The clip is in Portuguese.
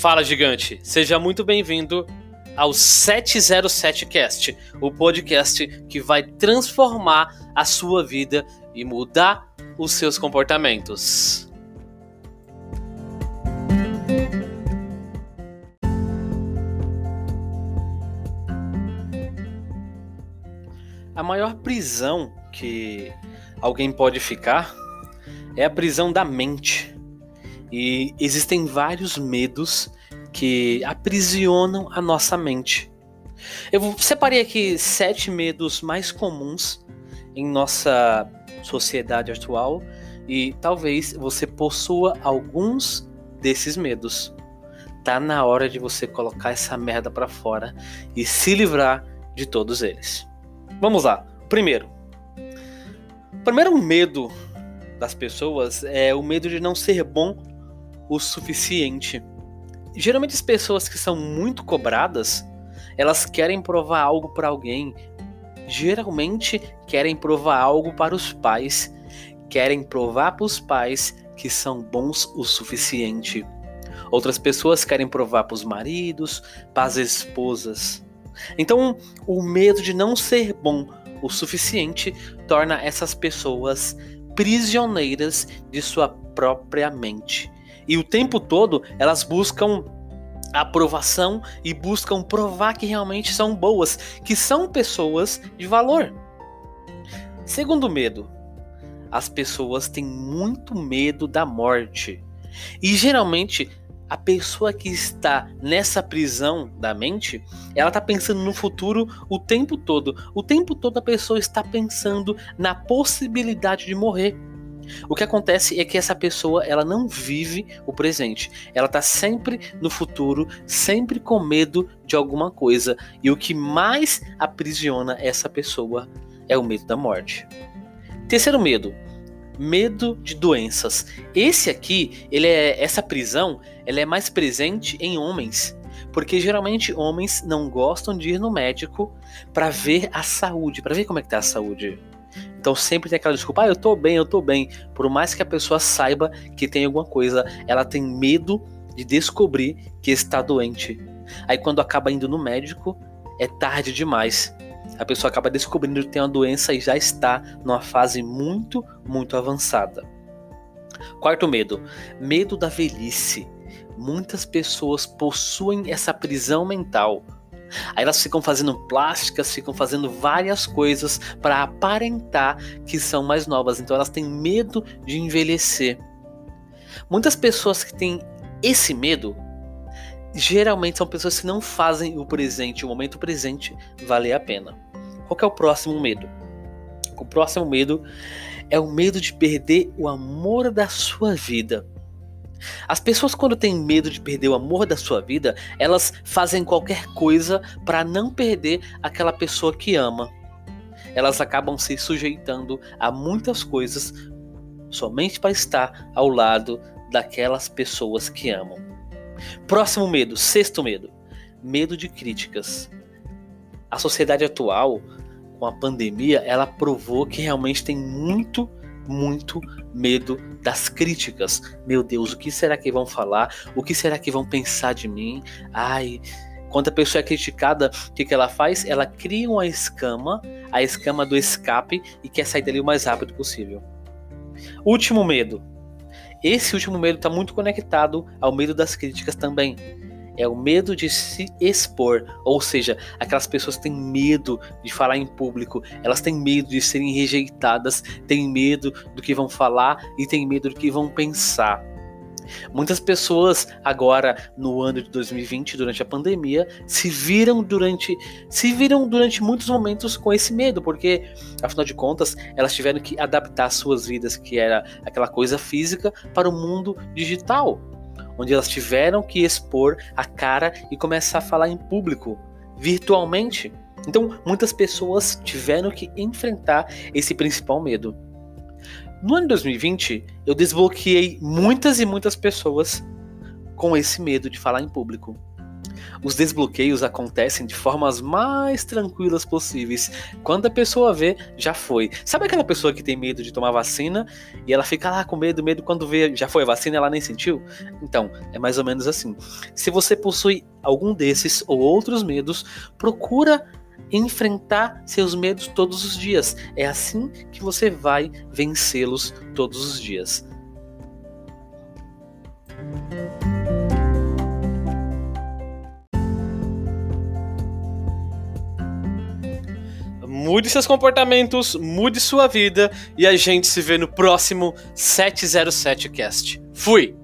Fala gigante, seja muito bem-vindo ao 707cast, o podcast que vai transformar a sua vida e mudar os seus comportamentos. A maior prisão que alguém pode ficar é a prisão da mente. E existem vários medos que aprisionam a nossa mente. Eu separei aqui sete medos mais comuns em nossa sociedade atual e talvez você possua alguns desses medos. Tá na hora de você colocar essa merda para fora e se livrar de todos eles. Vamos lá. Primeiro, primeiro medo das pessoas é o medo de não ser bom o suficiente. Geralmente as pessoas que são muito cobradas, elas querem provar algo para alguém. Geralmente querem provar algo para os pais, querem provar para os pais que são bons o suficiente. Outras pessoas querem provar para os maridos, para as esposas. Então, o medo de não ser bom o suficiente torna essas pessoas prisioneiras de sua própria mente. E o tempo todo elas buscam aprovação e buscam provar que realmente são boas, que são pessoas de valor. Segundo medo, as pessoas têm muito medo da morte. E geralmente a pessoa que está nessa prisão da mente, ela está pensando no futuro o tempo todo. O tempo todo a pessoa está pensando na possibilidade de morrer. O que acontece é que essa pessoa ela não vive o presente. Ela está sempre no futuro, sempre com medo de alguma coisa. E o que mais aprisiona essa pessoa é o medo da morte. Terceiro medo, medo de doenças. Esse aqui, ele é essa prisão, ela é mais presente em homens, porque geralmente homens não gostam de ir no médico para ver a saúde, para ver como é que tá a saúde então sempre tem aquela desculpa, ah, eu tô bem, eu tô bem. Por mais que a pessoa saiba que tem alguma coisa, ela tem medo de descobrir que está doente. Aí quando acaba indo no médico, é tarde demais. A pessoa acaba descobrindo que tem uma doença e já está numa fase muito, muito avançada. Quarto medo: medo da velhice. Muitas pessoas possuem essa prisão mental Aí elas ficam fazendo plásticas, ficam fazendo várias coisas para aparentar que são mais novas. Então elas têm medo de envelhecer. Muitas pessoas que têm esse medo geralmente são pessoas que não fazem o presente, o momento presente, valer a pena. Qual é o próximo medo? O próximo medo é o medo de perder o amor da sua vida. As pessoas, quando têm medo de perder o amor da sua vida, elas fazem qualquer coisa para não perder aquela pessoa que ama. Elas acabam se sujeitando a muitas coisas somente para estar ao lado daquelas pessoas que amam. Próximo medo, sexto medo: medo de críticas. A sociedade atual, com a pandemia, ela provou que realmente tem muito muito medo das críticas. Meu Deus, o que será que vão falar? O que será que vão pensar de mim? Ai, quando a pessoa é criticada, o que, que ela faz? Ela cria uma escama, a escama do escape, e quer sair dali o mais rápido possível. Último medo. Esse último medo está muito conectado ao medo das críticas também é o medo de se expor, ou seja, aquelas pessoas têm medo de falar em público, elas têm medo de serem rejeitadas, têm medo do que vão falar e têm medo do que vão pensar. Muitas pessoas agora no ano de 2020, durante a pandemia, se viram durante se viram durante muitos momentos com esse medo, porque afinal de contas, elas tiveram que adaptar suas vidas, que era aquela coisa física, para o mundo digital onde elas tiveram que expor a cara e começar a falar em público, virtualmente. Então, muitas pessoas tiveram que enfrentar esse principal medo. No ano de 2020, eu desbloqueei muitas e muitas pessoas com esse medo de falar em público. Os desbloqueios acontecem de formas mais tranquilas possíveis. Quando a pessoa vê, já foi. Sabe aquela pessoa que tem medo de tomar vacina e ela fica lá com medo, medo quando vê, já foi a vacina, ela nem sentiu? Então, é mais ou menos assim. Se você possui algum desses ou outros medos, procura enfrentar seus medos todos os dias. É assim que você vai vencê-los todos os dias. Mude seus comportamentos, mude sua vida e a gente se vê no próximo 707 Cast. Fui!